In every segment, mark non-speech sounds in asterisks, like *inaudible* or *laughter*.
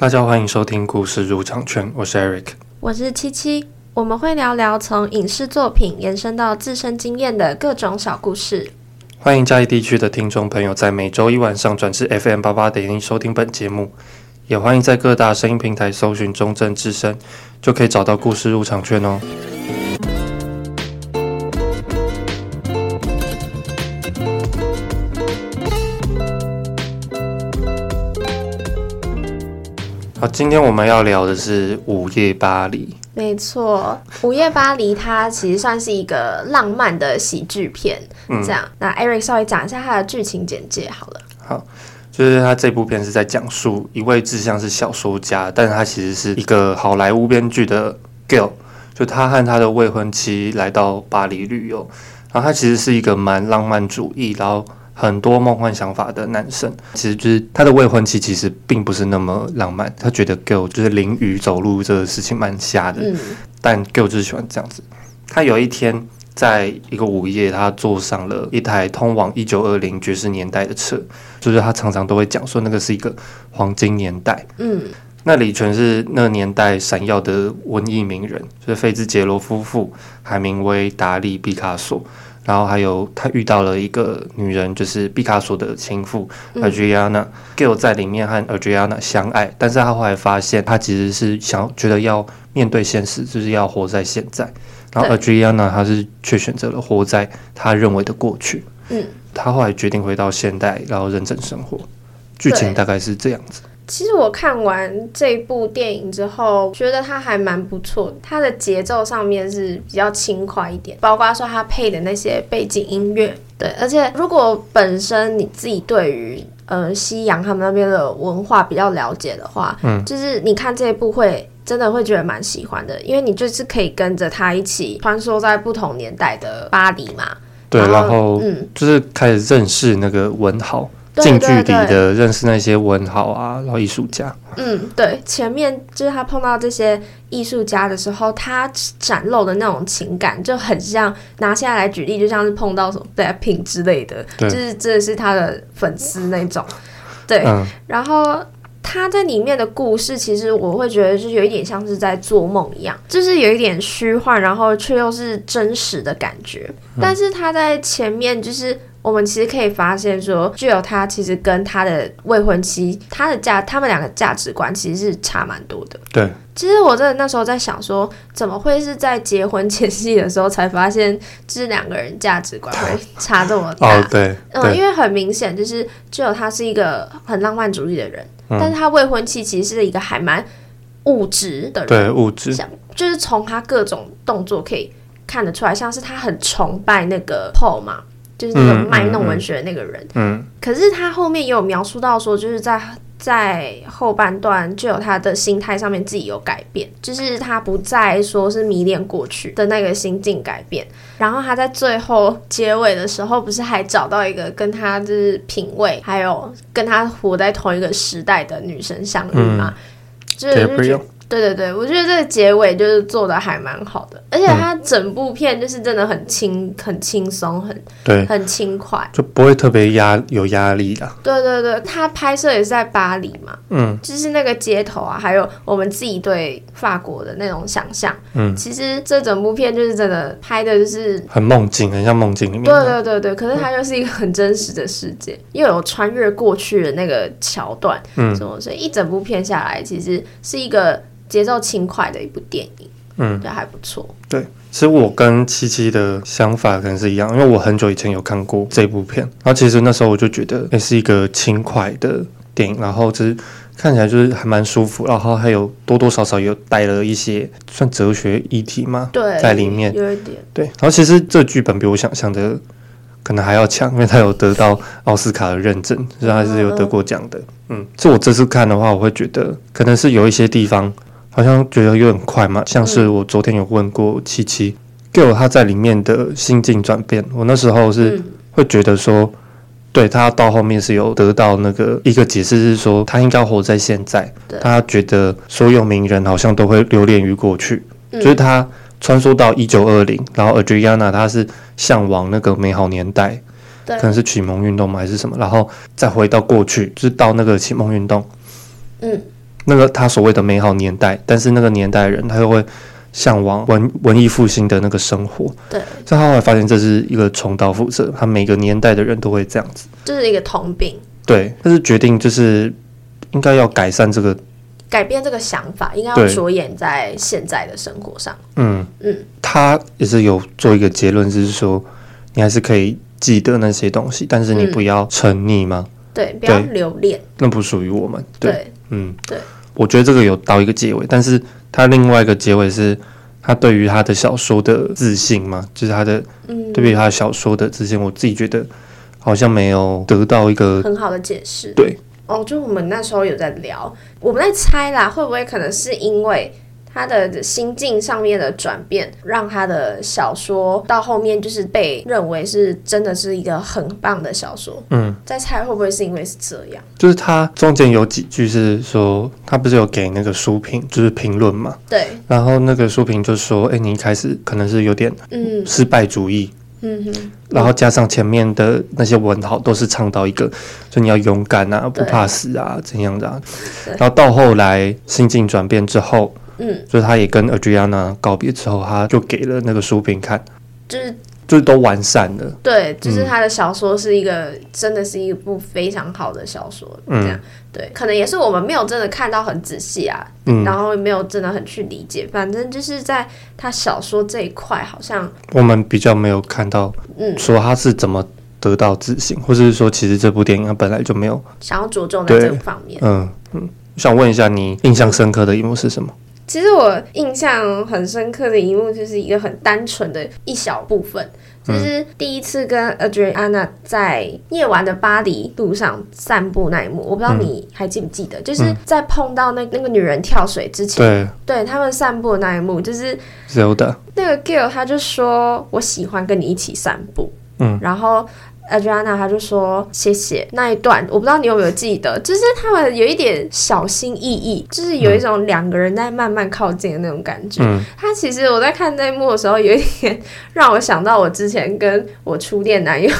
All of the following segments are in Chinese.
大家欢迎收听故事入场券，我是 Eric，我是七七，我们会聊聊从影视作品延伸到自身经验的各种小故事。欢迎嘉义地区的听众朋友在每周一晚上转至 FM 八八点零收听本节目，也欢迎在各大声音平台搜寻中正之声，就可以找到故事入场券哦。好，今天我们要聊的是《午夜巴黎》。没错，《午夜巴黎》它其实算是一个浪漫的喜剧片。嗯，这样，那 Eric 稍微讲一下它的剧情简介好了。好，就是他这部片是在讲述一位志向是小说家，但是他其实是一个好莱坞编剧的 girl，就他和他的未婚妻来到巴黎旅游，然后他其实是一个蛮浪漫主义，然后。很多梦幻想法的男生，其实就是他的未婚妻，其实并不是那么浪漫。他觉得 girl 就是淋雨走路这个事情蛮瞎的，嗯、但 girl 就是喜欢这样子。他有一天在一个午夜，他坐上了一台通往一九二零爵士年代的车，就是他常常都会讲说那个是一个黄金年代。嗯，那里全是那个年代闪耀的文艺名人，就是菲兹杰罗夫妇、海明威、达利、毕卡索。然后还有他遇到了一个女人，就是毕卡索的情妇 Adriana。Gil 在里面和 Adriana 相爱，但是他后来发现，他其实是想觉得要面对现实，就是要活在现在。然后 Adriana 他是却选择了活在他认为的过去。嗯，他后来决定回到现代，然后认真生活。剧情大概是这样子。其实我看完这部电影之后，觉得它还蛮不错的。它的节奏上面是比较轻快一点，包括说它配的那些背景音乐。对，而且如果本身你自己对于呃西洋他们那边的文化比较了解的话，嗯，就是你看这一部会真的会觉得蛮喜欢的，因为你就是可以跟着他一起穿梭在不同年代的巴黎嘛。对，然后，然后嗯，就是开始认识那个文豪。近距离的认识那些文豪啊，然后艺术家。嗯，对，前面就是他碰到这些艺术家的时候，他展露的那种情感就很像拿下来举例，就像是碰到什么 Blackpink 之类的，就是真的是他的粉丝那种。对，嗯、然后他在里面的故事，其实我会觉得就是有一点像是在做梦一样，就是有一点虚幻，然后却又是真实的感觉。嗯、但是他在前面就是。我们其实可以发现说，Gil 他其实跟他的未婚妻，他的价，他们两个价值观其实是差蛮多的。对，其实我真的那时候在想说，怎么会是在结婚前夕的时候才发现，就是两个人价值观会差这么大？哦，对，嗯，因为很明显就是 Gil 他是一个很浪漫主义的人，嗯、但是他未婚妻其实是一个还蛮物质的人，对，物质，像就是从他各种动作可以看得出来，像是他很崇拜那个 Paul 嘛。就是那个卖弄文学的那个人，嗯，嗯嗯，可是他后面也有描述到说，就是在在后半段就有他的心态上面自己有改变，就是他不再说是迷恋过去的那个心境改变，然后他在最后结尾的时候，不是还找到一个跟他就是品味，还有跟他活在同一个时代的女生相遇吗？嗯、就是。对对对，我觉得这个结尾就是做的还蛮好的，而且它整部片就是真的很轻、很轻松、很对、很轻快，就不会特别压有压力的。对对对，它拍摄也是在巴黎嘛，嗯，就是那个街头啊，还有我们自己对法国的那种想象，嗯，其实这整部片就是真的拍的就是很梦境，很像梦境里面。对对对对，可是它就是一个很真实的世界，又有穿越过去的那个桥段，嗯，所以一整部片下来，其实是一个。节奏轻快的一部电影，嗯，也还不错。对，其实我跟七七的想法可能是一样，因为我很久以前有看过这部片，然后其实那时候我就觉得也是一个轻快的电影，然后就是看起来就是还蛮舒服，然后还有多多少少有带了一些算哲学议题嘛，对，在里面有一点。对，然后其实这剧本比我想象的可能还要强，因为他有得到奥斯卡的认证，所以还是有得过奖的。嗯，这我这次看的话，我会觉得可能是有一些地方。好像觉得有点快嘛，像是我昨天有问过七七，Gil 他在里面的心境转变，我那时候是会觉得说，对他到后面是有得到那个一个解释，是说他应该活在现在，他觉得所有名人好像都会留恋于过去，就是他穿梭到一九二零，然后 Adriana 他是向往那个美好年代，可能是启蒙运动嘛还是什么，然后再回到过去，就是到那个启蒙运动，嗯。那个他所谓的美好年代，但是那个年代的人他又会向往文文艺复兴的那个生活。对，所以他后来发现这是一个重蹈覆辙，他每个年代的人都会这样子，这是一个通病。对，但是决定就是应该要改善这个。改变这个想法，应该要着眼在现在的生活上。嗯嗯，他也是有做一个结论，就是说你还是可以记得那些东西，但是你不要沉溺吗？嗯、对，不要留恋，那不属于我们。对，对嗯，对，我觉得这个有到一个结尾，但是他另外一个结尾是他对于他的小说的自信嘛，就是他的，嗯，对于他的小说的自信，我自己觉得好像没有得到一个很好的解释。对。哦，就我们那时候有在聊，我们在猜啦，会不会可能是因为他的心境上面的转变，让他的小说到后面就是被认为是真的是一个很棒的小说。嗯，在猜会不会是因为是这样？就是他中间有几句是说，他不是有给那个书评，就是评论嘛。对。然后那个书评就说：“哎，你一开始可能是有点嗯失败主义。”嗯哼，然后加上前面的那些文豪都是倡导一个，就你要勇敢啊，不怕死啊，怎样的啊？然后到后来心境转变之后，嗯，所以他也跟 Adriana 告别之后，他就给了那个书评看，就是。就是都完善了，对，就是他的小说是一个，嗯、真的是一部非常好的小说，这样，嗯、对，可能也是我们没有真的看到很仔细啊，嗯，然后没有真的很去理解，反正就是在他小说这一块，好像我们比较没有看到，嗯，说他是怎么得到自信，或者是说其实这部电影它本来就没有想要着重在这个方面，嗯嗯，想问一下你印象深刻的一幕是什么？其实我印象很深刻的一幕，就是一个很单纯的一小部分，就是第一次跟 Adriana 在夜晚的巴黎路上散步那一幕。我不知道你还记不记得，就是在碰到那那个女人跳水之前，对，对他们散步的那一幕，就是 Zelda。那个 girl 他就说：“我喜欢跟你一起散步。”嗯，然后。Adriana 他就说谢谢那一段，我不知道你有没有记得，就是他们有一点小心翼翼，就是有一种两个人在慢慢靠近的那种感觉。嗯，他其实我在看那一幕的时候，有一点 *laughs* 让我想到我之前跟我初恋男友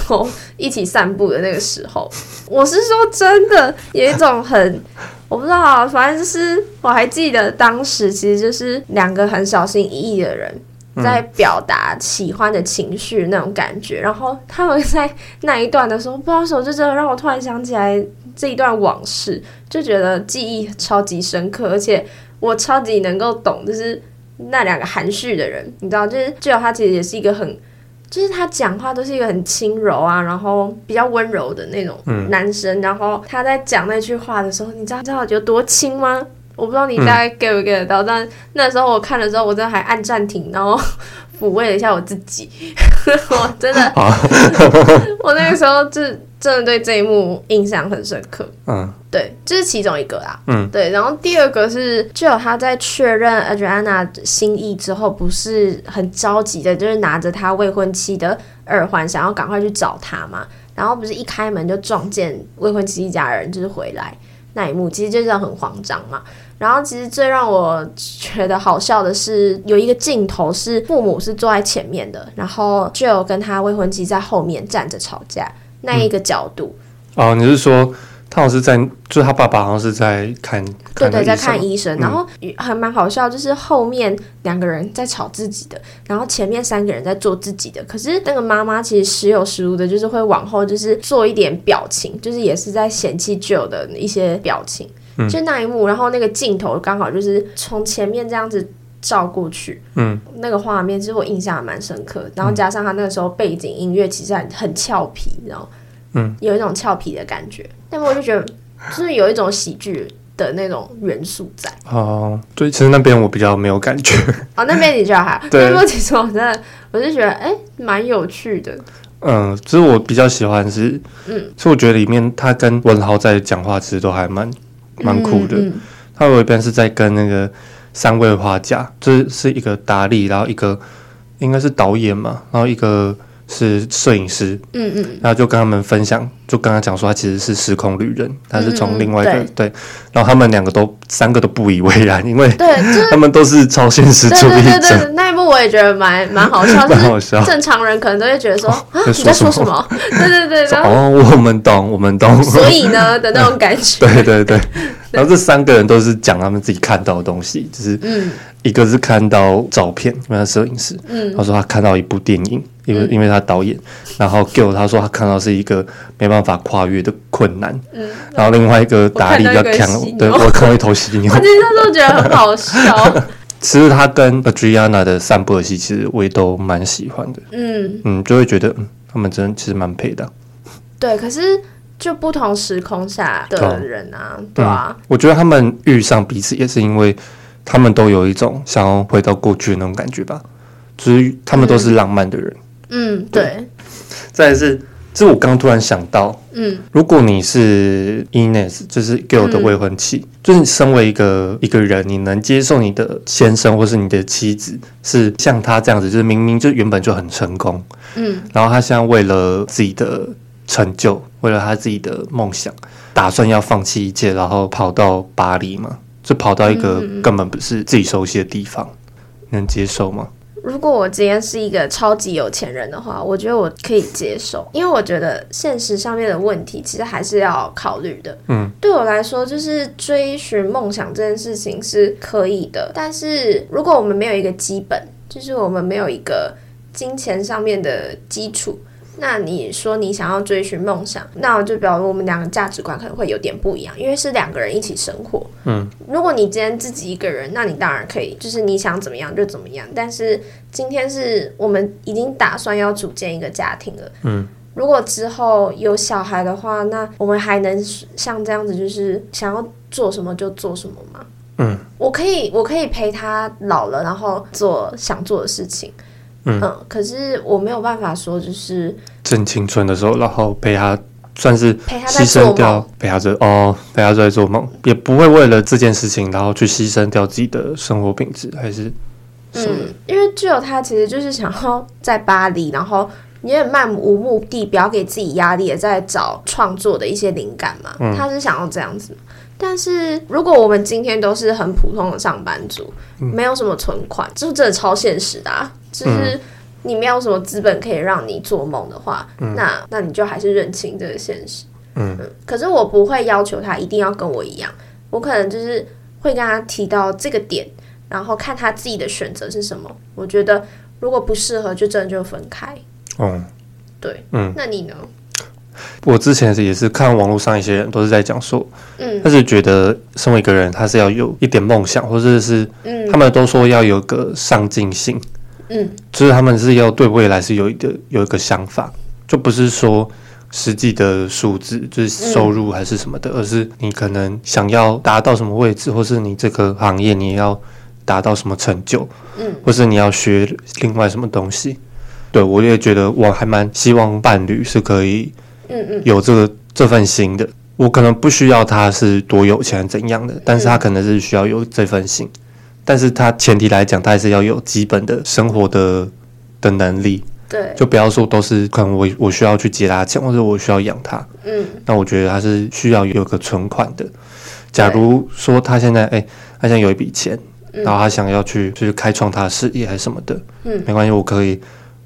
一起散步的那个时候。我是说真的，有一种很我不知道，啊反正就是我还记得当时其实就是两个很小心翼翼的人。在表达喜欢的情绪那种感觉，然后他们在那一段的时候，不知道为什么就真的让我突然想起来这一段往事，就觉得记忆超级深刻，而且我超级能够懂，就是那两个含蓄的人，你知道，就是只有他其实也是一个很，就是他讲话都是一个很轻柔啊，然后比较温柔的那种男生，嗯、然后他在讲那句话的时候，你知道知道有多轻吗？我不知道你大概 get 不 get 得到，嗯、但那时候我看的时候，我真的还按暂停，然后 *laughs* 抚慰了一下我自己。*laughs* 我真的，*laughs* 我那个时候就真的对这一幕印象很深刻。嗯，对，这、就是其中一个啦。嗯，对。然后第二个是，就有他在确认 Adriana 心意之后，不是很着急的，就是拿着他未婚妻的耳环，想要赶快去找他嘛。然后不是一开门就撞见未婚妻一家人就是回来那一幕，其实就是很慌张嘛。然后其实最让我觉得好笑的是，有一个镜头是父母是坐在前面的，然后 Jill 跟他未婚妻在后面站着吵架，那一个角度。嗯、哦，你是说他好像是在，就是他爸爸好像是在看，对对，在看医生。然后还蛮好笑，就是后面两个人在吵自己的，然后前面三个人在做自己的。可是那个妈妈其实时有时无的，就是会往后就是做一点表情，就是也是在嫌弃 Jill 的一些表情。就那一幕，然后那个镜头刚好就是从前面这样子照过去，嗯，那个画面其实我印象还蛮深刻。然后加上他那个时候背景音乐其实很很俏皮，然后嗯，有一种俏皮的感觉。但我就觉得，就是有一种喜剧的那种元素在。哦，对，其实那边我比较没有感觉。哦，那边你觉得还好？*laughs* 对，那边其实我真的，我就觉得哎，蛮有趣的。嗯，其实我比较喜欢是，嗯，所以我觉得里面他跟文豪在讲话，其实都还蛮。蛮酷的，嗯嗯、他有一边是在跟那个三位画家，就是是一个达利，然后一个应该是导演嘛，然后一个是摄影师，嗯嗯，然后就跟他们分享，就跟他讲说他其实是时空旅人，他是从另外一个、嗯嗯、对，对，然后他们两个都三个都不以为然，因为对，他们都是超现实主义者。对对对对，那一幕我也觉得蛮蛮好笑，*laughs* 蛮好笑。正常人可能都会觉得说、哦、啊你在说什么？对对 *laughs* 对，*laughs* 然后哦，我们懂，我们懂。所以呢的那种感觉，对对对。然后这三个人都是讲他们自己看到的东西，就是一个是看到照片，因为他摄影师，嗯，他说他看到一部电影，因为因为他导演，然后 Gil 他说他看到是一个没办法跨越的困难，嗯，然后另外一个达利比较强，对，我看到一头犀牛，*laughs* 我其实那时候觉得很好笑。*laughs* 其实他跟 Adriana 的散步的戏，其实我也都蛮喜欢的，嗯。嗯，就会觉得嗯，他们真的其实蛮配的，对，可是。就不同时空下的人啊，哦、对啊、嗯，我觉得他们遇上彼此也是因为他们都有一种想要回到过去的那种感觉吧，就是他们都是浪漫的人。嗯，对。对再来是，这我刚突然想到，嗯，如果你是 Ines，就是 Gil 的未婚妻，嗯、就是你身为一个一个人，你能接受你的先生或是你的妻子是像他这样子，就是明明就原本就很成功，嗯，然后他现在为了自己的。成就，为了他自己的梦想，打算要放弃一切，然后跑到巴黎嘛？就跑到一个根本不是自己熟悉的地方，嗯、能接受吗？如果我今天是一个超级有钱人的话，我觉得我可以接受，因为我觉得现实上面的问题其实还是要考虑的。嗯，对我来说，就是追寻梦想这件事情是可以的，但是如果我们没有一个基本，就是我们没有一个金钱上面的基础。那你说你想要追寻梦想，那就表示我们两个价值观可能会有点不一样，因为是两个人一起生活。嗯，如果你今天自己一个人，那你当然可以，就是你想怎么样就怎么样。但是今天是我们已经打算要组建一个家庭了。嗯，如果之后有小孩的话，那我们还能像这样子，就是想要做什么就做什么吗？嗯，我可以，我可以陪他老了，然后做想做的事情。嗯，嗯，可是我没有办法说，就是正青春的时候，然后陪他，算是牺牲掉，陪他在哦，陪他在做梦，也不会为了这件事情，然后去牺牲掉自己的生活品质，还是嗯，因为只有他其实就是想要在巴黎，然后你也漫无目的，不要给自己压力，也在找创作的一些灵感嘛，嗯、他是想要这样子。但是如果我们今天都是很普通的上班族，嗯、没有什么存款，就真的超现实的啊！就是你没有什么资本可以让你做梦的话，嗯、那那你就还是认清这个现实。嗯，嗯，可是我不会要求他一定要跟我一样，我可能就是会跟他提到这个点，然后看他自己的选择是什么。我觉得如果不适合，就真的就分开。哦，对，嗯，那你呢？我之前是也是看网络上一些人都是在讲说，嗯，他是觉得身为一个人，他是要有一点梦想，或者是，嗯，他们都说要有个上进心，嗯，就是他们是要对未来是有一个有一个想法，就不是说实际的数字就是收入还是什么的，而是你可能想要达到什么位置，或是你这个行业你要达到什么成就，嗯，或是你要学另外什么东西，对，我也觉得我还蛮希望伴侣是可以。嗯嗯，有这个这份心的，我可能不需要他是多有钱怎样的，但是他可能是需要有这份心，但是他前提来讲，他还是要有基本的生活的的能力。对，就不要说都是可能我我需要去借他钱，或者我需要养他。嗯，那我觉得他是需要有个存款的。假如说他现在哎，他现在有一笔钱，然后他想要去就是开创他的事业还是什么的，嗯，没关系，我可以。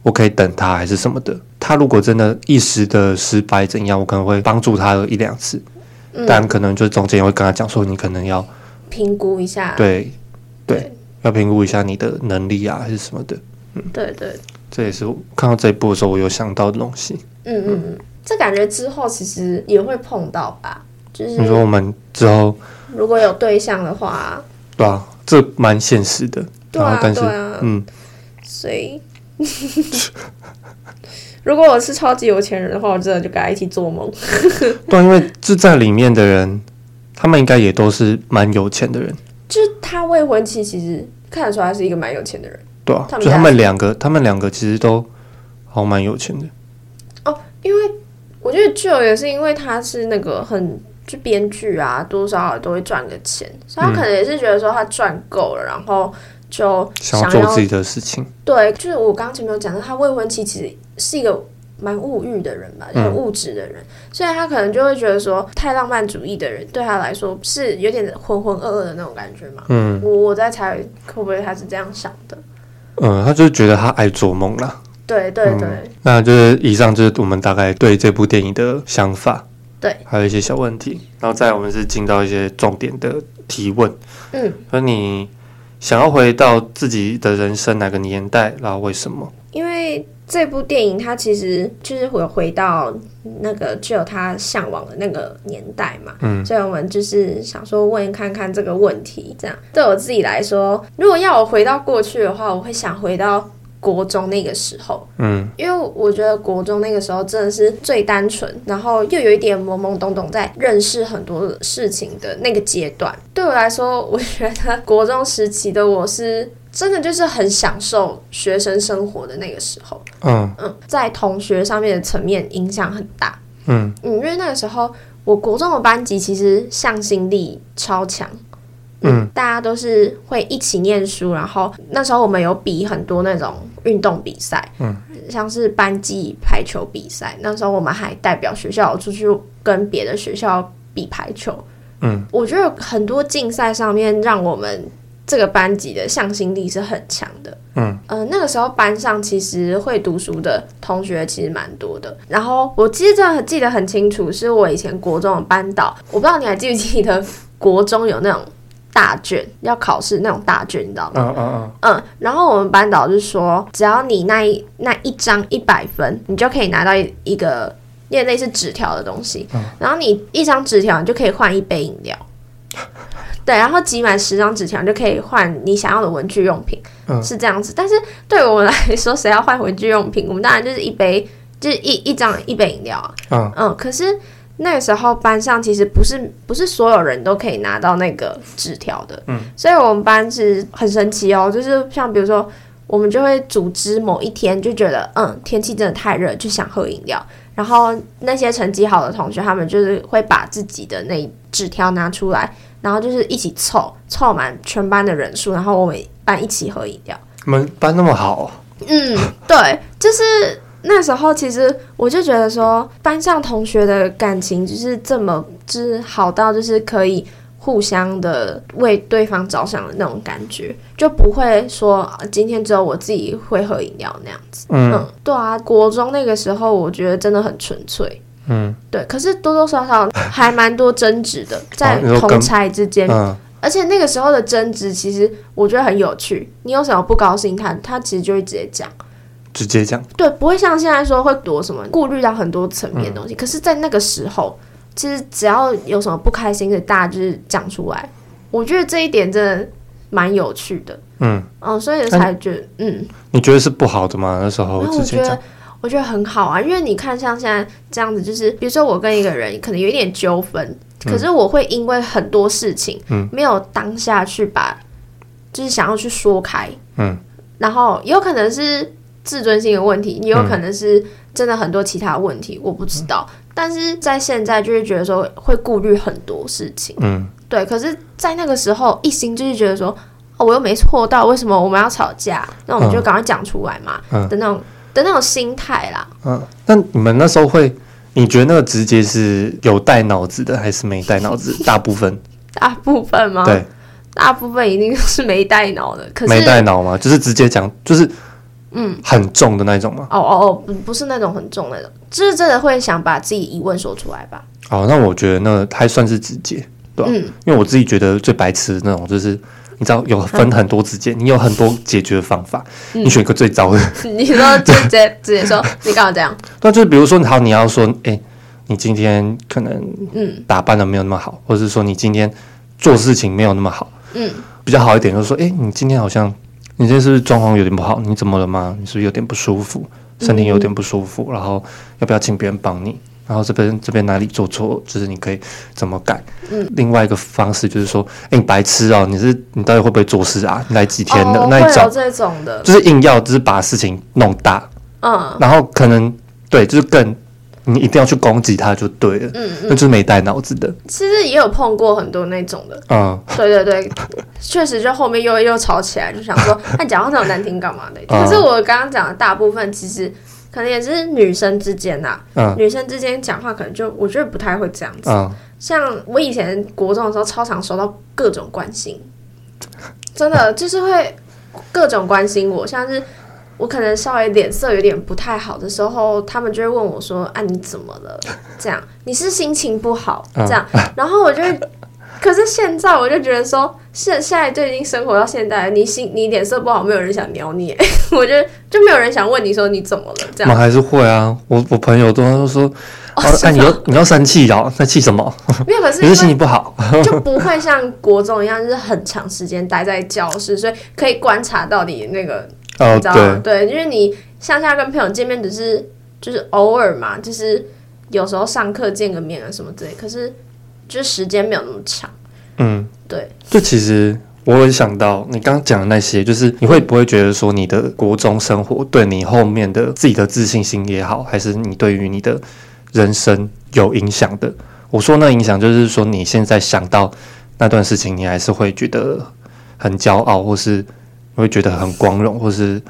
我可以等他还是什么的。他如果真的一时的失败怎样，我可能会帮助他一两次，嗯、但可能就中间也会跟他讲说，你可能要评估一下。对对，对要评估一下你的能力啊，还是什么的。嗯，对对，这也是我看到这一部的时候，我有想到的东西。嗯嗯嗯，这感觉之后其实也会碰到吧？就是你说我们之后如果有对象的话，对啊，这蛮现实的。对啊，但是对啊，嗯，所以。*laughs* 如果我是超级有钱人的话，我真的就跟他一起做梦。对，因为这在里面的人，他们应该也都是蛮有钱的人。就是他未婚妻，其实看得出来是一个蛮有钱的人。对啊，他就他们两个，他们两个其实都好蛮有钱的。哦，因为我觉得 Gil 也是因为他是那个很就编剧啊，多多少少都会赚个钱，所以他可能也是觉得说他赚够了，嗯、然后。就想要做自己的事情，对，就是我刚刚前面有讲到，他未婚妻其实是一个蛮物欲的人吧，很物质的人，嗯、所以他可能就会觉得说，太浪漫主义的人对他来说是有点浑浑噩噩的那种感觉嘛。嗯，我我在猜会不会他是这样想的？嗯，他就是觉得他爱做梦啦。对对对、嗯，那就是以上就是我们大概对这部电影的想法。对，还有一些小问题，然后再来我们是进到一些重点的提问。嗯，那你想要回到自己的人生哪个年代，然后为什么？因为这部电影它其实就是回回到那个只有他向往的那个年代嘛。嗯，所以我们就是想说问看看这个问题，这样对我自己来说，如果要我回到过去的话，我会想回到。国中那个时候，嗯，因为我觉得国中那个时候真的是最单纯，然后又有一点懵懵懂懂，在认识很多事情的那个阶段。对我来说，我觉得国中时期的我是真的就是很享受学生生活的那个时候，嗯。嗯，在同学上面的层面影响很大，嗯。嗯，因为那个时候我国中的班级其实向心力超强。嗯，大家都是会一起念书，然后那时候我们有比很多那种运动比赛，嗯，像是班级排球比赛，那时候我们还代表学校出去跟别的学校比排球，嗯，我觉得很多竞赛上面让我们这个班级的向心力是很强的，嗯，呃，那个时候班上其实会读书的同学其实蛮多的，然后我其实真的记得很清楚，是我以前国中的班导，我不知道你还记不记得国中有那种。大卷要考试那种大卷，你知道吗？嗯嗯嗯。嗯，然后我们班导就说，只要你那一那一张一百分，你就可以拿到一一个有点类似纸条的东西。嗯。然后你一张纸条，你就可以换一杯饮料。*laughs* 对，然后集满十张纸条，就可以换你想要的文具用品。嗯。是这样子，但是对我们来说，谁要换文具用品？我们当然就是一杯，就是一一张一杯饮料啊。嗯嗯。可是。那个时候班上其实不是不是所有人都可以拿到那个纸条的，嗯，所以我们班是很神奇哦，就是像比如说我们就会组织某一天就觉得，嗯，天气真的太热，就想喝饮料，然后那些成绩好的同学，他们就是会把自己的那纸条拿出来，然后就是一起凑凑满全班的人数，然后我们班一起喝饮料。你们班那么好哦？嗯，对，就是。那时候其实我就觉得说，班上同学的感情就是这么，就是好到就是可以互相的为对方着想的那种感觉，就不会说今天只有我自己会喝饮料那样子。嗯，嗯，对啊，国中那个时候我觉得真的很纯粹。嗯，对，可是多多少少还蛮多争执的，在同差之间。嗯，而且那个时候的争执其实我觉得很有趣，你有什么不高兴，他他其实就会直接讲。直接讲，对，不会像现在说会躲什么，顾虑到很多层面的东西。嗯、可是，在那个时候，其实只要有什么不开心的，大家就是讲出来。我觉得这一点真的蛮有趣的。嗯嗯，所以才觉得，嗯，你觉得是不好的吗？那时候直接讲，我觉得很好啊，因为你看，像现在这样子，就是比如说我跟一个人可能有一点纠纷，嗯、可是我会因为很多事情，嗯，没有当下去把，就是想要去说开，嗯，然后也有可能是。自尊心的问题，也有可能是真的很多其他问题，嗯、我不知道。但是在现在就是觉得说会顾虑很多事情，嗯，对。可是，在那个时候一心就是觉得说，哦，我又没错到，为什么我们要吵架？那我们就赶快讲出来嘛，嗯、的那种的那种心态啦。嗯，那你们那时候会，你觉得那个直接是有带脑子的，还是没带脑子？大部分，*laughs* 大部分吗？对，大部分一定是没带脑的。可是没带脑吗？就是直接讲，就是。嗯，很重的那种吗？哦哦哦，不不是那种很重的那种，就是真的会想把自己疑问说出来吧。哦，那我觉得那还算是直接，对吧？嗯，因为我自己觉得最白痴的那种，就是你知道有分很多直接，嗯、你有很多解决方法，嗯、你选一个最糟的。*laughs* 你说直接直接说，你干嘛这样？*laughs* 那就是比如说，好，你要说，哎、欸，你今天可能嗯打扮的没有那么好，嗯、或者是说你今天做事情没有那么好，嗯，比较好一点就是说，哎、欸，你今天好像。你这是不是状况有点不好？你怎么了吗？你是不是有点不舒服？身体有点不舒服？嗯、然后要不要请别人帮你？然后这边这边哪里做错？就是你可以怎么改？嗯，另外一个方式就是说，哎、欸，你白痴哦、喔！你是你到底会不会做事啊？你来几天的？哦、那一种这种的，就是硬要就是把事情弄大。嗯，然后可能对，就是更。你一定要去攻击他就对了，嗯，嗯，那就是没带脑子的。其实也有碰过很多那种的，嗯，对对对，确实就后面又又吵起来，就想说，那 *laughs* 讲话那么难听干嘛的？可是我刚刚讲的大部分其实可能也是女生之间呐，嗯，女生之间讲话可能就我觉得不太会这样子。嗯，像我以前国中的时候，超常收到各种关心，真的就是会各种关心我，像是。我可能稍微脸色有点不太好的时候，他们就会问我说：“啊，你怎么了？这样你是心情不好？这样？”然后我就。可是现在我就觉得说，现现在就已经生活到现在，你心你脸色不好，没有人想鸟你，*laughs* 我觉得就没有人想问你说你怎么了这样。我还是会啊，我我朋友都都说，哎、哦啊，你要你要生气哦，那气什么？没有，可是你是心情不好，*laughs* 就不会像国中一样，就是很长时间待在教室，所以可以观察到你那个，哦、你知道吗？对，因为你向下跟朋友见面只是就是偶尔嘛，就是有时候上课见个面啊什么之类，可是。就时间没有那么长，嗯，对。就其实我有想到你刚刚讲的那些，就是你会不会觉得说你的国中生活对你后面的自己的自信心也好，还是你对于你的人生有影响的？我说那影响就是说你现在想到那段事情，你还是会觉得很骄傲，或是你会觉得很光荣，或是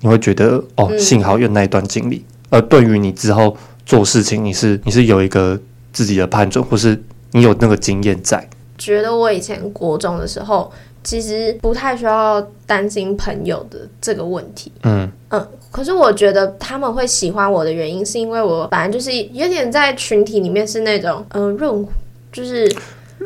你会觉得哦，幸好有那一段经历。而对于你之后做事情，你是你是有一个自己的判断，或是。你有那个经验在？觉得我以前国中的时候，其实不太需要担心朋友的这个问题。嗯嗯，可是我觉得他们会喜欢我的原因，是因为我本来就是有点在群体里面是那种嗯润，就是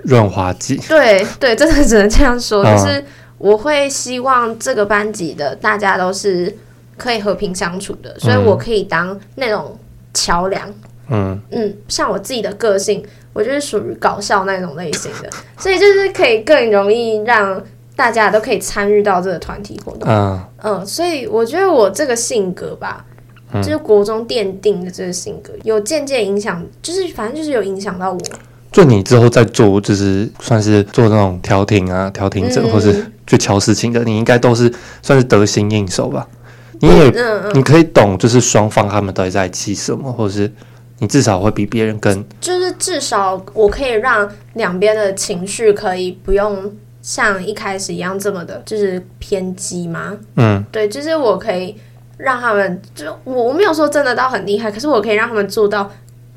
润滑剂。对对，真的只能这样说。*laughs* 就是我会希望这个班级的大家都是可以和平相处的，所以我可以当那种桥梁。嗯嗯，像我自己的个性。我就是属于搞笑那种类型的，*laughs* 所以就是可以更容易让大家都可以参与到这个团体活动。嗯嗯，所以我觉得我这个性格吧，嗯、就是国中奠定的这个性格，有渐渐影响，就是反正就是有影响到我。就你之后再做，就是算是做那种调停啊、调停者，嗯、或是去乔事情的，你应该都是算是得心应手吧？你也，嗯嗯、你可以懂，就是双方他们到底在气什么，或者是。你至少会比别人更，就是至少我可以让两边的情绪可以不用像一开始一样这么的，就是偏激吗？嗯，对，就是我可以让他们，就我我没有说真的到很厉害，可是我可以让他们做到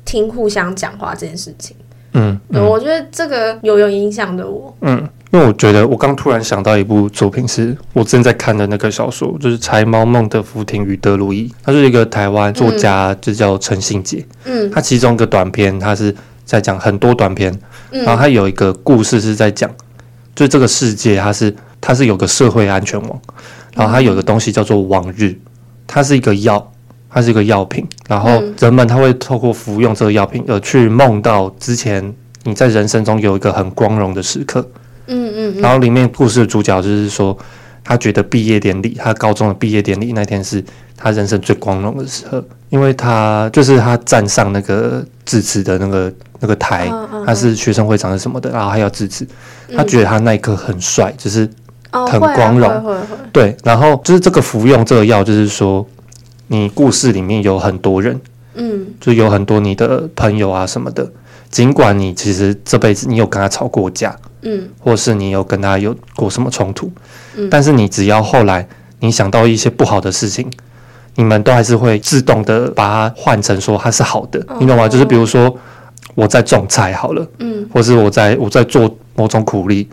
听互相讲话这件事情。嗯，我觉得这个有有影响的我。嗯。因为我觉得，我刚突然想到一部作品，是我正在看的那个小说，就是《柴猫梦的福亭与德鲁伊》，他是一个台湾作家，就叫陈信杰。嗯，他其中一个短篇，他是在讲很多短篇，然后他有一个故事是在讲，就这个世界，它是它是有个社会安全网，然后它有个东西叫做往日，它是一个药，它是一个药品，然后人们他会透过服用这个药品而去梦到之前你在人生中有一个很光荣的时刻。嗯嗯，然后里面故事的主角就是说，他觉得毕业典礼，他高中的毕业典礼那天是他人生最光荣的时候，因为他就是他站上那个致辞的那个那个台，他是学生会长是什么的，然后还要致辞，他觉得他那一刻很帅，就是很光荣，对，然后就是这个服用这个药，就是说你故事里面有很多人，嗯，就有很多你的朋友啊什么的。尽管你其实这辈子你有跟他吵过架，嗯，或是你有跟他有过什么冲突，嗯，但是你只要后来你想到一些不好的事情，你们都还是会自动的把它换成说它是好的，哦，你懂吗？就是比如说我在种菜好了，嗯，或是我在我在做某种苦力，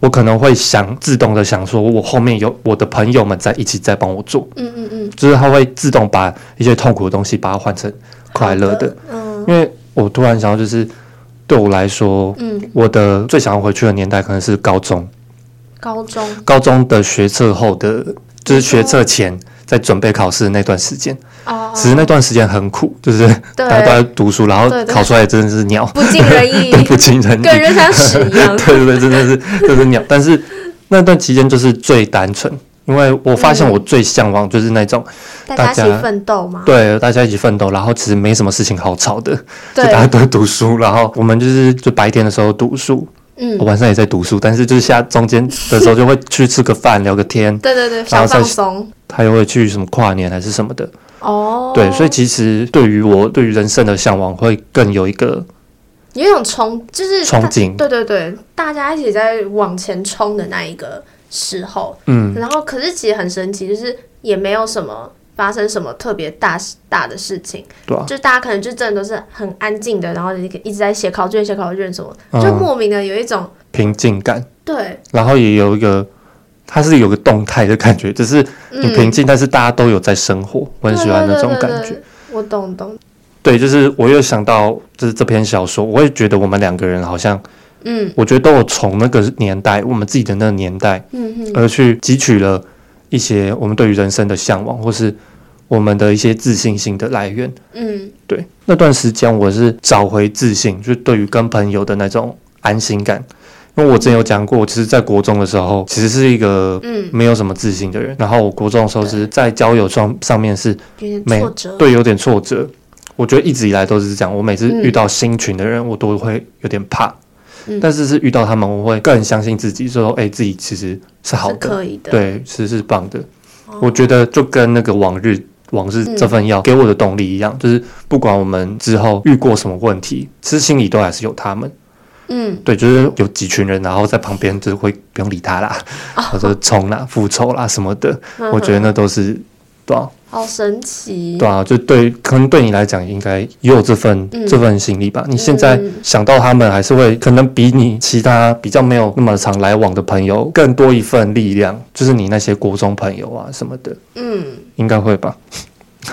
我可能会想自动的想说，我后面有我的朋友们在一起在帮我做，嗯嗯嗯，就是他会自动把一些痛苦的东西把它换成快乐的，嗯，因为。我突然想到，就是对我来说，嗯，我的最想要回去的年代可能是高中，高中，高中的学测后的，就是学测前在准备考试的那段时间。哦，其实那段时间很苦，就是大家都在读书，然后考出来真的是鸟，不尽人意，*laughs* 不尽人意，跟人像屎一样。*laughs* 对对对，真的是就是鸟。但是那段期间就是最单纯。因为我发现我最向往就是那种大家一起奋斗嘛，对，大家一起奋斗，然后其实没什么事情好吵的，就大家都读书，然后我们就是就白天的时候读书，嗯，晚上也在读书，但是就是下中间的时候就会去吃个饭聊个天，*laughs* 对对对，然后放松，他又会去什么跨年还是什么的，哦，对，所以其实对于我对于人生的向往会更有一个有一种冲，就是憧憬，对对对，大家一起在往前冲的那一个。时候，嗯，然后可是其实很神奇，就是也没有什么发生什么特别大大的事情，对啊，就大家可能就真的都是很安静的，然后一直在写考卷、写考卷什么，就莫名的有一种平静感，对，然后也有一个它是有个动态的感觉，只是你平静，嗯、但是大家都有在生活，我很喜欢那种感觉。对对对对，我懂懂。对，就是我又想到，就是这篇小说，我也觉得我们两个人好像，嗯，我觉得都有从那个年代，我们自己的那个年代，嗯嗯，而去汲取了一些我们对于人生的向往，或是我们的一些自信心的来源。嗯，对，那段时间我是找回自信，就是对于跟朋友的那种安心感。因为我之前有讲过，其实，在国中的时候，其实是一个嗯没有什么自信的人。嗯、然后我国中的时候是在交友上上面是没对，有点挫折。我觉得一直以来都是这样。我每次遇到新群的人，嗯、我都会有点怕。嗯、但是是遇到他们，我会更相信自己，说：“哎、欸，自己其实是好的，可以的，对，其实是棒的。哦”我觉得就跟那个往日往日这份药给我的动力一样，嗯、就是不管我们之后遇过什么问题，其实心里都还是有他们。嗯，对，就是有几群人，然后在旁边，就是会不用理他啦，哦、或者冲啦、复仇啦什么的。我觉得那都是对啊。好神奇，对啊，就对，可能对你来讲，应该也有这份、嗯、这份心力吧。你现在想到他们，还是会可能比你其他比较没有那么常来往的朋友更多一份力量，就是你那些国中朋友啊什么的，嗯，应该会吧。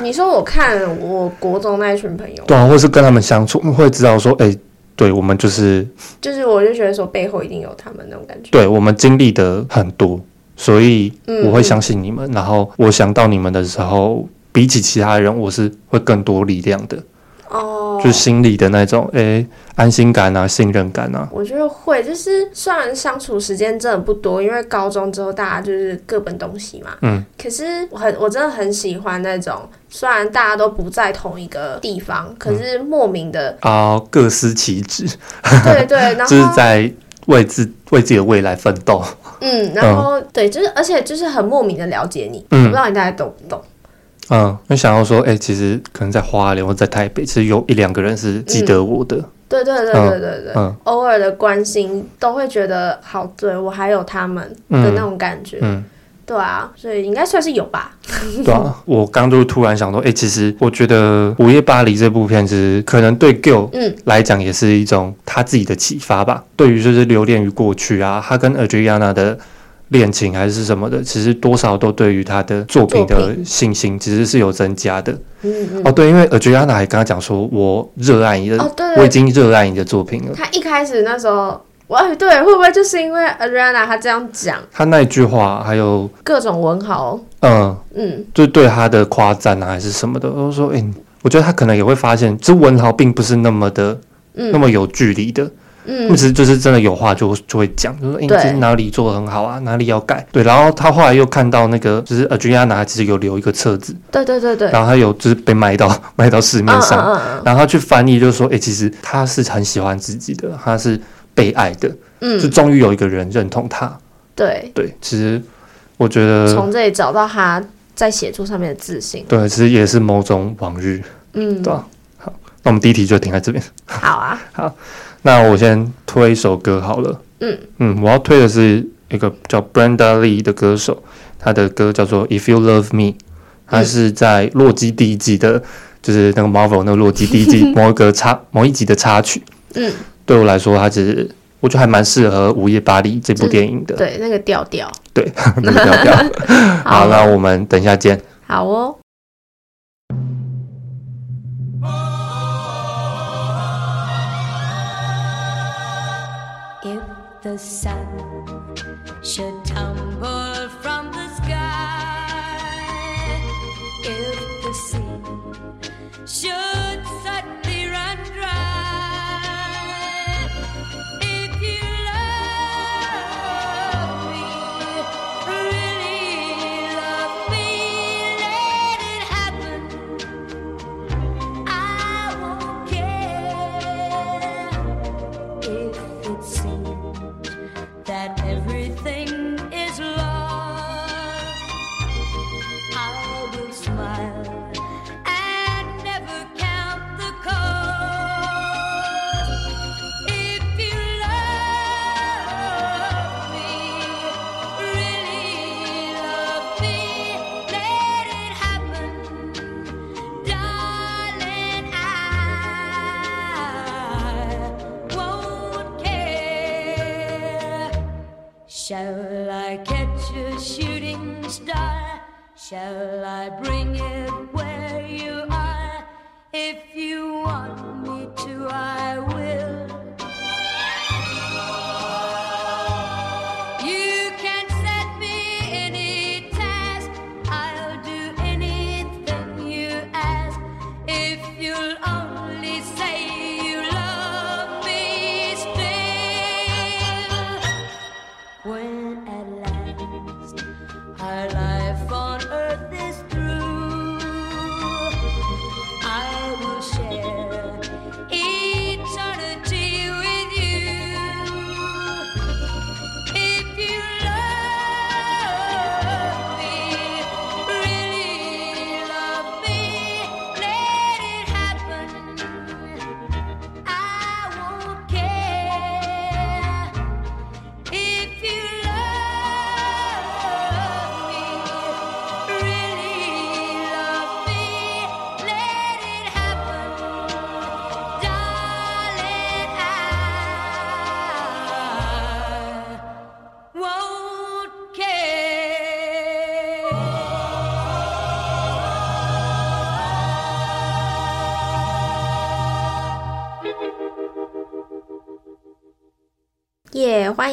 你说我看我国中那一群朋友，对啊，或是跟他们相处，会知道说，哎、欸，对我们就是，就是我就觉得说背后一定有他们那种感觉，对我们经历的很多。所以我会相信你们，嗯、然后我想到你们的时候，比起其他人，我是会更多力量的。哦，就是心里的那种诶、欸、安心感啊，信任感啊。我觉得会，就是虽然相处时间真的不多，因为高中之后大家就是各奔东西嘛。嗯。可是我很我真的很喜欢那种，虽然大家都不在同一个地方，可是莫名的啊、呃，各司其职。对对，然后 *laughs* 就是在为自为自己的未来奋斗。嗯，然后、嗯、对，就是而且就是很莫名的了解你，嗯、我不知道你大概懂不懂。嗯，我想要说，哎、欸，其实可能在花莲或在台北，其实有一两个人是记得我的。嗯、对对对对对对，嗯、偶尔的关心都会觉得好，对我还有他们的那种感觉。嗯。嗯对啊，所以应该算是有吧。对啊，我刚就突然想说，哎、欸，其实我觉得《午夜巴黎》这部片子可能对 Gil 嗯来讲也是一种他自己的启发吧。嗯、对于就是留恋于过去啊，他跟 Adriana 的恋情还是什么的，其实多少都对于他的作品的信心其实是有增加的。嗯嗯。哦，对，因为 Adriana 还跟他讲说，我热爱你的，我已经热爱你的作品了。他一开始那时候。哎，对，会不会就是因为 Ariana 他这样讲，她那一句话，还有各种文豪，嗯嗯，就对他的夸赞啊，还是什么的，我说，哎，我觉得她可能也会发现，这文豪并不是那么的，嗯、那么有距离的，嗯，其实就是真的有话就就会讲，就说，哎，哪里做的很好啊，哪里要改，对，然后他后来又看到那个，就是 Ariana 其实有留一个册子，对对对对，然后他有就是被卖到 *laughs* 卖到市面上，嗯嗯嗯、然后他去翻译，就是说，哎，其实他是很喜欢自己的，他是。被爱的，嗯，就终于有一个人认同他。对对，其实我觉得从这里找到他在写作上面的自信，对，其实也是某种往日，嗯，对吧？好，那我们第一题就停在这边。好啊，*laughs* 好，那我先推一首歌好了。嗯嗯，我要推的是一个叫 Brenda Lee 的歌手，他的歌叫做 If You Love Me，他是在洛基第一季的，就是那个 Marvel 那个洛基第一季某一个插某一集的插曲。嗯。对我来说它其实我觉得还蛮适合午夜巴黎这部电影的。对那个调调。对 *laughs* 那个调调。*laughs* 好那我们等一下见。好哦。The sun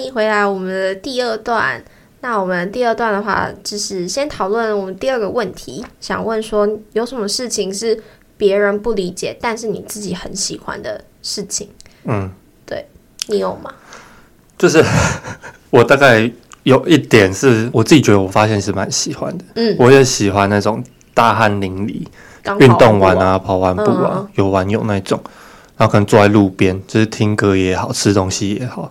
欢迎回来我们的第二段。那我们第二段的话，就是先讨论我们第二个问题，想问说有什么事情是别人不理解，但是你自己很喜欢的事情？嗯，对，你有吗？就是 *laughs* 我大概有一点是我自己觉得我发现是蛮喜欢的。嗯，我也喜欢那种大汗淋漓、运动完啊、跑完步啊、嗯、游完泳那种，然后可能坐在路边，就是听歌也好，吃东西也好，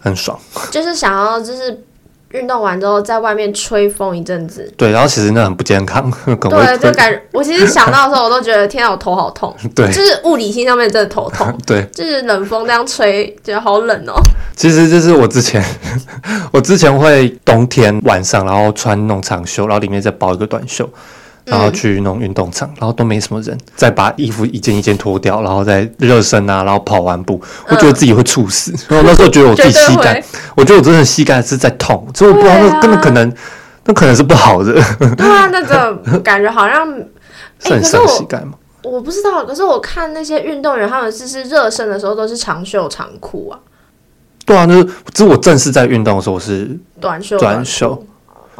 很爽。就是想要就是。运动完之后，在外面吹风一阵子。对，然后其实那很不健康。*laughs* 对，就感觉我其实想到的时候，我都觉得天啊，我头好痛。*laughs* 对，就是物理性上面真的头痛。*laughs* 对，就是冷风这样吹，觉得好冷哦。其实就是我之前，我之前会冬天晚上，然后穿那种长袖，然后里面再包一个短袖。然后去那种运动场，然后都没什么人，再把衣服一件一件脱掉，然后再热身啊，然后跑完步，我觉得自己会猝死。*laughs* 然后那时候觉得我自己膝盖，我觉得我真的膝盖是在痛，所以我不知道那根本可能，那可能是不好的。对啊，那个 *laughs* 感觉好像是很伤膝盖吗？我不知道，可是我看那些运动员，他们是是热身的时候都是长袖长裤啊。对啊，就是只是我正式在运动的时候是短袖短袖。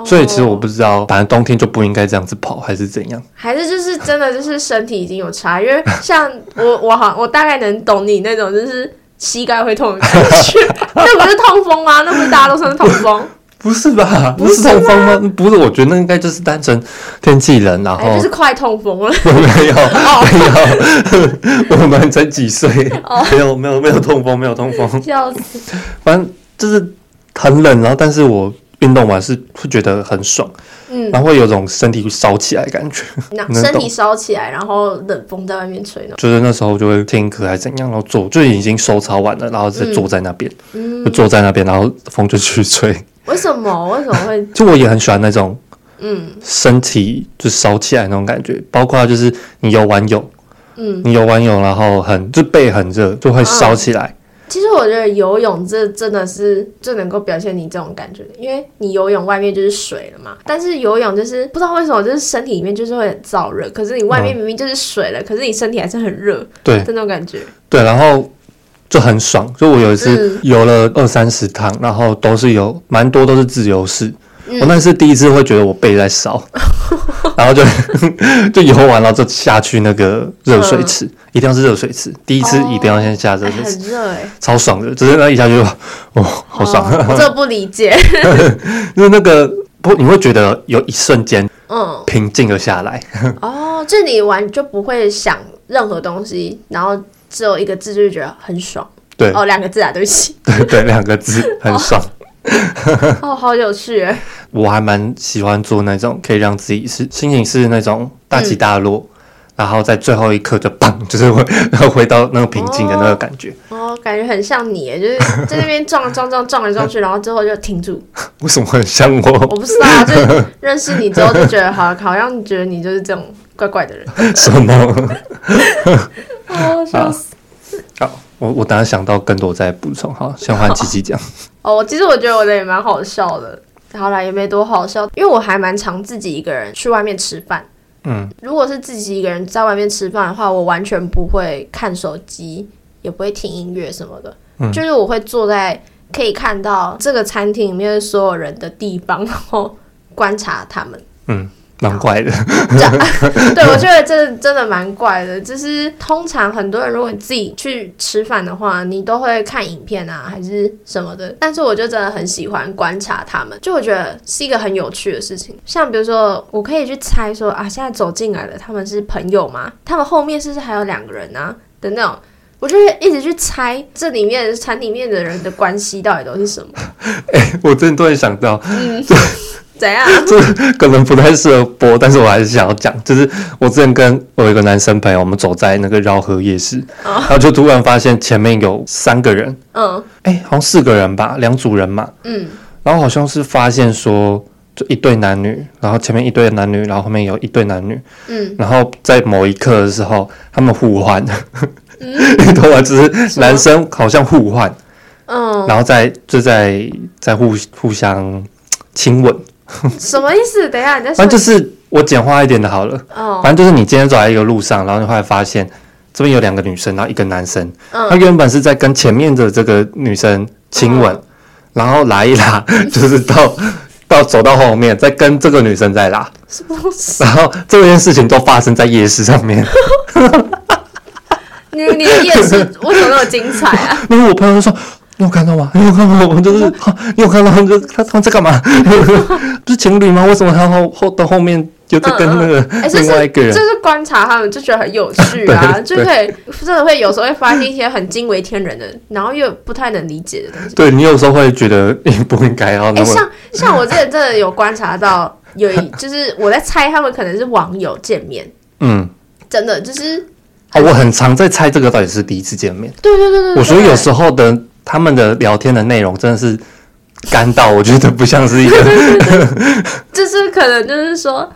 所以其实我不知道，反正冬天就不应该这样子跑，还是怎样？还是就是真的就是身体已经有差，因为像我我好我大概能懂你那种就是膝盖会痛的感觉，*laughs* 那不是痛风吗？那不是大家都说是痛风？不是吧？不是痛风吗？不是，我觉得那应该就是单纯天气冷，然后、欸、就是快痛风了。*laughs* 没有没有，我们才几岁？没有没有没有痛风，没有痛风。笑死！反正就是很冷，然后但是我。运动完是会觉得很爽，嗯，然后会有种身体烧起来的感觉，*laughs* 身体烧起来，然后冷风在外面吹呢。就是那时候就会听歌还是怎样，然后坐就已经收操完了，然后再坐在那边，嗯，就坐在那边，然后风就去吹。为什么？为什么会？*laughs* 就我也很喜欢那种，嗯，身体就烧起来那种感觉，包括就是你游完泳，嗯，你游完泳，然后很就背很热，就会烧起来。其实我觉得游泳这真的是最能够表现你这种感觉的，因为你游泳外面就是水了嘛。但是游泳就是不知道为什么，就是身体里面就是会很燥热，可是你外面明明就是水了，嗯、可是你身体还是很热，对，这种感觉。对，然后就很爽。就我有一次游了二三十趟，然后都是游，蛮多都是自由式。我那是第一次会觉得我背在烧，*laughs* 然后就就游完了就下去那个热水池，嗯、一定要是热水池。第一次一定要先下热水池，很热哎，超爽的，只是那一下就哦，好爽。哦、我这不理解，*laughs* 因为那个不，你会觉得有一瞬间嗯平静了下来。哦，这里玩就不会想任何东西，然后只有一个字，就觉得很爽。对哦，两个字啊，对不起。对对，两个字很爽。哦 *laughs* 哦，好有趣诶！我还蛮喜欢做那种可以让自己是心情是那种大起大落，嗯、然后在最后一刻就砰，就是会然后回到那个平静的那个感觉。哦，哦感觉很像你，就是在那边撞撞撞撞来撞去，然后最后就停住。为什么很像我？我不知道啊，就是认识你之后就觉得好，好像觉得你就是这种怪怪的人。什么？哦，笑死！好，我我等下想到更多再补充。好，先换琪琪讲。*laughs* 哦，其实我觉得我的也蛮好笑的。好啦，也没多好笑，因为我还蛮常自己一个人去外面吃饭。嗯，如果是自己一个人在外面吃饭的话，我完全不会看手机，也不会听音乐什么的。嗯，就是我会坐在可以看到这个餐厅里面所有人的地方，然后观察他们。嗯。蛮怪的，*laughs* 对，我觉得这真的蛮怪的。就是通常很多人，如果你自己去吃饭的话，你都会看影片啊，还是什么的。但是我就真的很喜欢观察他们，就我觉得是一个很有趣的事情。像比如说，我可以去猜说啊，现在走进来的他们是朋友吗？他们后面是不是还有两个人啊？的那种，我就会一直去猜这里面餐里面的人的关系到底都是什么。*laughs* 哎、欸，我真的突然想到，嗯。*laughs* 怎样？*laughs* 这可能不太适合播，但是我还是想要讲。就是我之前跟我有一个男生朋友，我们走在那个饶河夜市，哦、然后就突然发现前面有三个人，嗯，哎、欸，好像四个人吧，两组人嘛，嗯，然后好像是发现说，就一对男女，然后前面一对男女，然后后面有一对男女，嗯，然后在某一刻的时候，他们互换，嗯，*laughs* 你懂吗？就是男生好像互换，嗯，然后在就在在互互相亲吻。什么意思？等一下，你在说。反正就是我简化一点的好了。哦。反正就是你今天走在一个路上，然后你会发现这边有两个女生，然后一个男生。嗯。他原本是在跟前面的这个女生亲吻，嗯、然后拉一拉，*laughs* 就是到到走到后面，再跟这个女生再拉。是不是？然后这件事情都发生在夜市上面。*laughs* 你你的夜市为什么那么精彩啊？*laughs* 因为我朋友就说。你有看到吗？*laughs* 你有看到我们就是，*laughs* 你有看到就他他们在干嘛？*laughs* 不是情侣吗？为什么他后后到后面就在跟那个另外一个人？就是观察他们，就觉得很有趣啊，就可以真的会有时候会发现一些很惊为天人的，然后又不太能理解的东西。对，你有时候会觉得你不应该要那么。像像我之前真的有观察到，有一就是我在猜他们可能是网友见面。嗯，真的就是。哦，我很常在猜这个到底是第一次见面。对对对对，我觉得有时候的。他们的聊天的内容真的是干到，我觉得不像是一个 *laughs* *laughs* 就是可能就是说，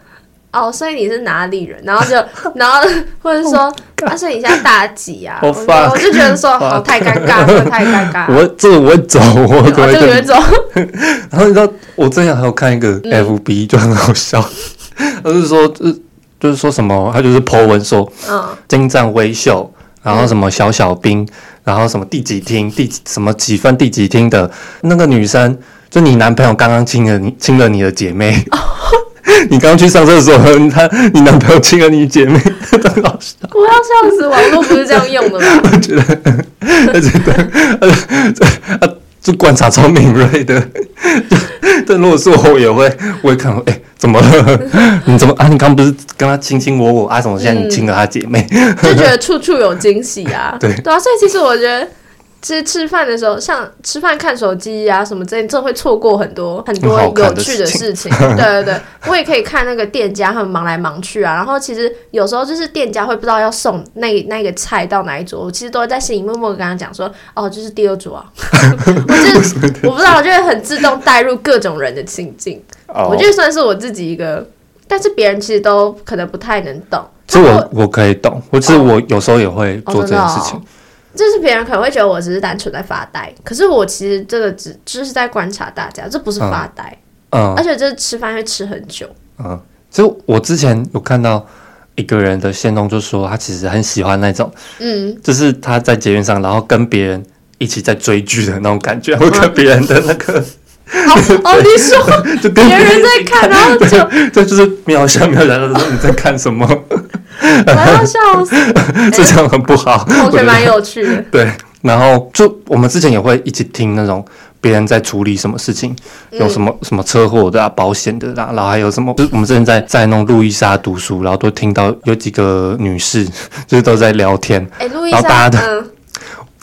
哦，所以你是哪里人？然后就，*laughs* 然后或者说，啊，所以你现在大几啊？我我就觉得说，好太尴尬了，太尴尬。我这个我会走，我会走。然后你知道，我之前还有看一个 FB，就很好笑，他是说，就是就是说什么，他就是 po 文说，嗯，精湛微秀，然后什么小小兵。然后什么第几厅第什么几分第几厅的那个女生，就你男朋友刚刚亲了你亲了你的姐妹，*laughs* 你刚刚去上厕所，他你男朋友亲了你姐妹，*laughs* 很搞笑。我要笑死，网络不是这样用的吗？我觉得，我觉得，啊，*laughs* 就观察超敏锐的。*laughs* 但如果是我，我也会，我也看，哎、欸，怎么了？*laughs* 你怎么啊？你刚刚不是跟他卿卿我我啊？怎么现在你亲了他姐妹？嗯、*laughs* 就觉得处处有惊喜啊！对对啊，所以其实我觉得。其实吃饭的时候，像吃饭看手机啊什么之类，真的会错过很多很多有趣的事情。对对对，*laughs* 我也可以看那个店家他们忙来忙去啊。然后其实有时候就是店家会不知道要送那那个菜到哪一桌，我其实都会在心里默默跟他讲说：“哦，就是第二桌啊。*laughs* ”我就是我不知道，我就会很自动带入各种人的情境。Oh. 我觉得算是我自己一个，但是别人其实都可能不太能懂。其实我我可以懂，或是我有时候也会做这件事情。Oh. Oh, 就是别人可能会觉得我只是单纯在发呆，可是我其实这个只就是在观察大家，这不是发呆，嗯，而且这吃饭会吃很久，嗯，就我之前有看到一个人的线动，就说他其实很喜欢那种，嗯，就是他在捷运上，然后跟别人一起在追剧的那种感觉，*laughs* 会跟别人的那个。*laughs* 哦 *laughs* 哦，你说，*laughs* 就别人在看，然后就这就是瞄一下瞄一下，说你在看什么？我要笑死，这样很不好。我觉得蛮有趣的。对，然后就我们之前也会一起听那种别人在处理什么事情，有什么什么车祸的啊、保险的啦，然后还有什么，就是我们之前在在弄路易莎读书，然后都听到有几个女士就是都在聊天，然后大家的。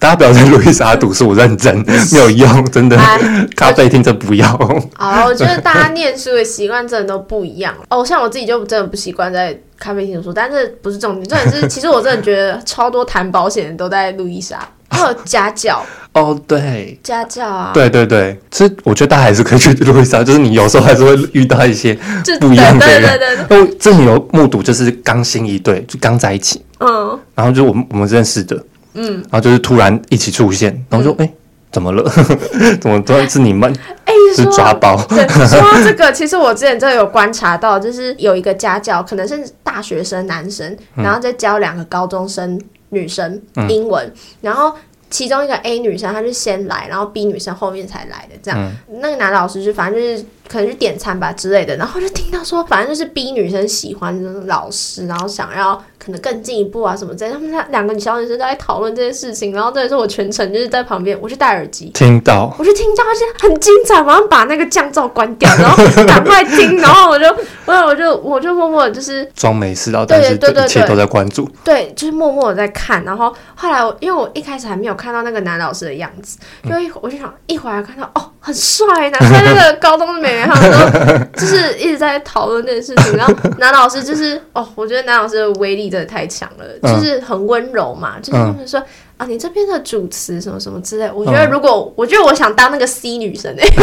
大家不要在路易莎读书，我认真 *laughs* 没有用，真的。*laughs* 咖啡厅真不要。*laughs* 哦，我觉得大家念书的习惯真的都不一样。哦，像我自己就真的不习惯在咖啡厅读书，但是不是重点，重点是其实我真的觉得超多谈保险的都在路易莎，还有家教。哦，对，家教啊。对对对，其实我觉得大家还是可以去路易莎，就是你有时候还是会遇到一些不一样的人。对对对。哦，这里有目睹，就是刚新一对，就刚在一起。嗯。然后就我们我们认识的。嗯，然后就是突然一起出现，然后说，哎、嗯。欸怎么了？*laughs* 怎么突然是你们？哎、欸，是抓包。对，说到 *laughs* 这个，其实我之前真的有观察到，就是有一个家教，可能是大学生男生，然后再教两个高中生女生英文，嗯、然后其中一个 A 女生她是先来，然后 B 女生后面才来的，这样。嗯、那个男老师就反正就是。可能是点餐吧之类的，然后就听到说，反正就是 B 女生喜欢老师，然后想要可能更进一步啊什么之类的。他们两个小女生都在讨论这件事情，然后这也是我全程就是在旁边，我就戴耳机听到，我就听到，而且很精彩，马上把那个降噪关掉，*laughs* 然后赶快听，然后我就，我我就我就默默就是装没事，然后但是一切都在关注，对，就是默默的在看。然后后来我因为我一开始还没有看到那个男老师的样子，因为我就想一会儿看到哦，很帅，难怪那个高中的美眉。然后 *laughs* 就是一直在讨论这件事情，然后男老师就是哦，我觉得男老师的威力真的太强了，嗯、就是很温柔嘛，就是他们说、嗯、啊，你这边的主持什么什么之类，我觉得如果、嗯、我觉得我想当那个 C 女生哎、*laughs*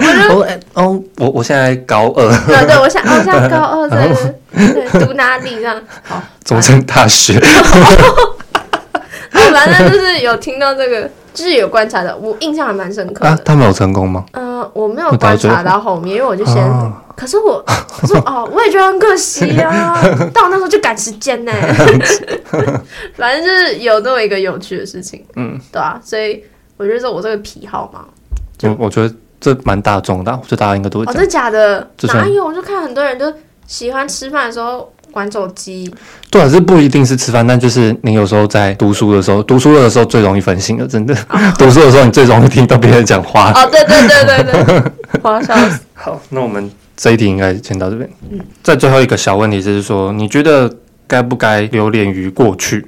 欸，我哦，我我现在高二，对对，我想哦，现在高二 *laughs* 在对读哪里这样？好，中正大学，*laughs* 反正就是有听到这个。就是有观察的，我印象还蛮深刻的。啊，他们有成功吗？嗯、呃，我没有观察到后面，因为我就先。哦、可是我，可是哦，我也觉得很可惜啊。*laughs* 到我那时候就赶时间呢。*laughs* 反正就是有这么一个有趣的事情，嗯，对啊，所以我觉得是我这个癖好嘛。就我我觉得这蛮大众的，我觉得大家应该都会。哦，真的假的？哪有？我就看很多人就喜欢吃饭的时候。玩手机，对啊，这不一定是吃饭，但就是你有时候在读书的时候，读书的时候最容易分心了，真的。哦、*laughs* 读书的时候，你最容易听到别人讲话。哦，对对对对对，好 *laughs* 笑死。好，那我们这一题应该先到这边。嗯，在最后一个小问题就是说，你觉得该不该留恋于过去？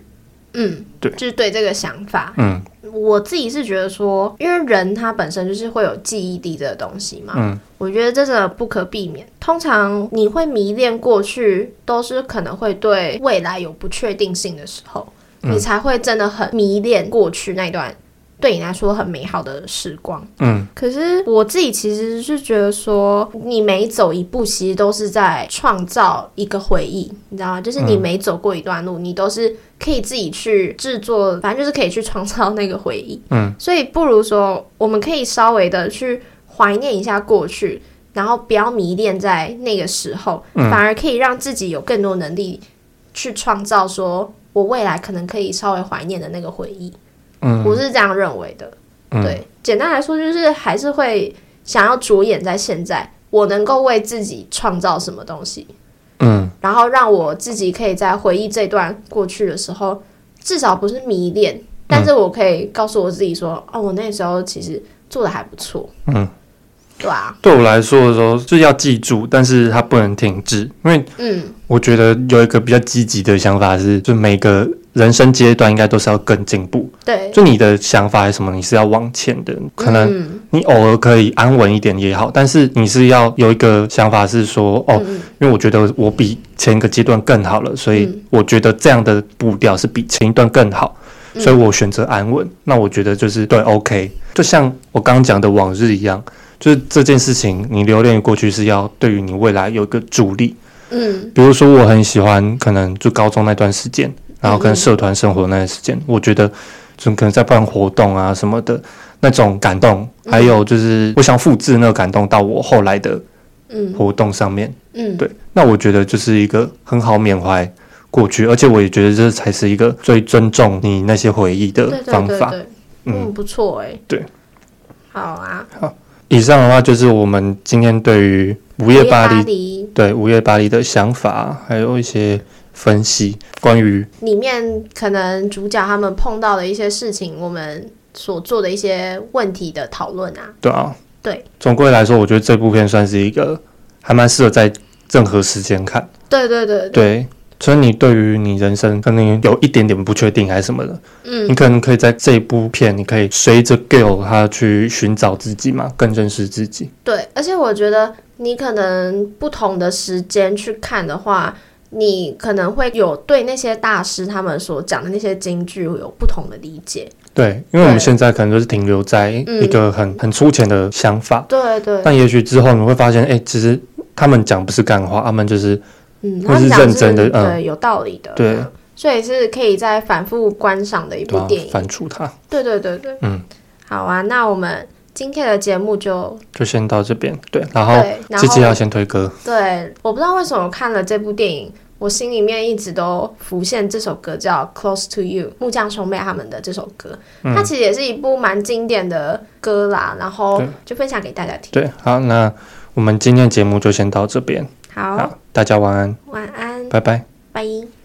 嗯，对，就是对这个想法。嗯。我自己是觉得说，因为人他本身就是会有记忆力这个东西嘛，嗯，我觉得这个不可避免。通常你会迷恋过去，都是可能会对未来有不确定性的时候，嗯，你才会真的很迷恋过去那段。对你来说很美好的时光，嗯，可是我自己其实是觉得说，你每走一步，其实都是在创造一个回忆，你知道吗？就是你每走过一段路，你都是可以自己去制作，反正就是可以去创造那个回忆，嗯，所以不如说，我们可以稍微的去怀念一下过去，然后不要迷恋在那个时候，反而可以让自己有更多能力去创造，说我未来可能可以稍微怀念的那个回忆。嗯，我是这样认为的。嗯、对，简单来说就是还是会想要着眼在现在，我能够为自己创造什么东西。嗯，然后让我自己可以在回忆这段过去的时候，至少不是迷恋，但是我可以告诉我自己说，哦，我那时候其实做的还不错。嗯。对啊，对我来说的时候，就是要记住，但是它不能停滞，因为嗯，我觉得有一个比较积极的想法是，就每个人生阶段应该都是要更进步。对，就你的想法是什么，你是要往前的。可能你偶尔可以安稳一点也好，但是你是要有一个想法是说，哦，因为我觉得我比前一个阶段更好了，所以我觉得这样的步调是比前一段更好，所以我选择安稳。那我觉得就是对，OK，就像我刚刚讲的往日一样。就是这件事情，你留恋于过去是要对于你未来有一个助力。嗯，比如说我很喜欢，可能就高中那段时间，然后跟社团生活那段时间，嗯、我觉得就可能在办活动啊什么的那种感动，嗯、还有就是我想复制那个感动到我后来的嗯活动上面。嗯，对，那我觉得就是一个很好缅怀过去，而且我也觉得这才是一个最尊重你那些回忆的方法。对对对对嗯，不错哎、欸。对，好啊。好。以上的话就是我们今天对于午夜巴黎，对午夜巴黎的想法，还有一些分析，关于里面可能主角他们碰到的一些事情，我们所做的一些问题的讨论啊。对啊，对。总归来说，我觉得这部片算是一个还蛮适合在任何时间看。对对对对。对所以你对于你人生可能有一点点不确定还是什么的，嗯，你可能可以在这一部片，你可以随着 Gale 他去寻找自己嘛，更认识自己。对，而且我觉得你可能不同的时间去看的话，你可能会有对那些大师他们所讲的那些金句有不同的理解。对，因为我们现在可能就是停留在一个很、嗯、很粗浅的想法。对对。但也许之后你会发现，哎、欸，其实他们讲不是干话，他们就是。嗯，他是认真的，嗯，对，有道理的。对，所以是可以再反复观赏的一部电影。反刍它。对对对对，嗯，好啊，那我们今天的节目就就先到这边。对，然后自己要先推歌。对，我不知道为什么看了这部电影，我心里面一直都浮现这首歌，叫《Close to You》，木匠兄妹他们的这首歌。嗯，它其实也是一部蛮经典的歌啦，然后就分享给大家听。对，好，那我们今天节目就先到这边。好，好，大家晚安。晚安，拜拜，拜。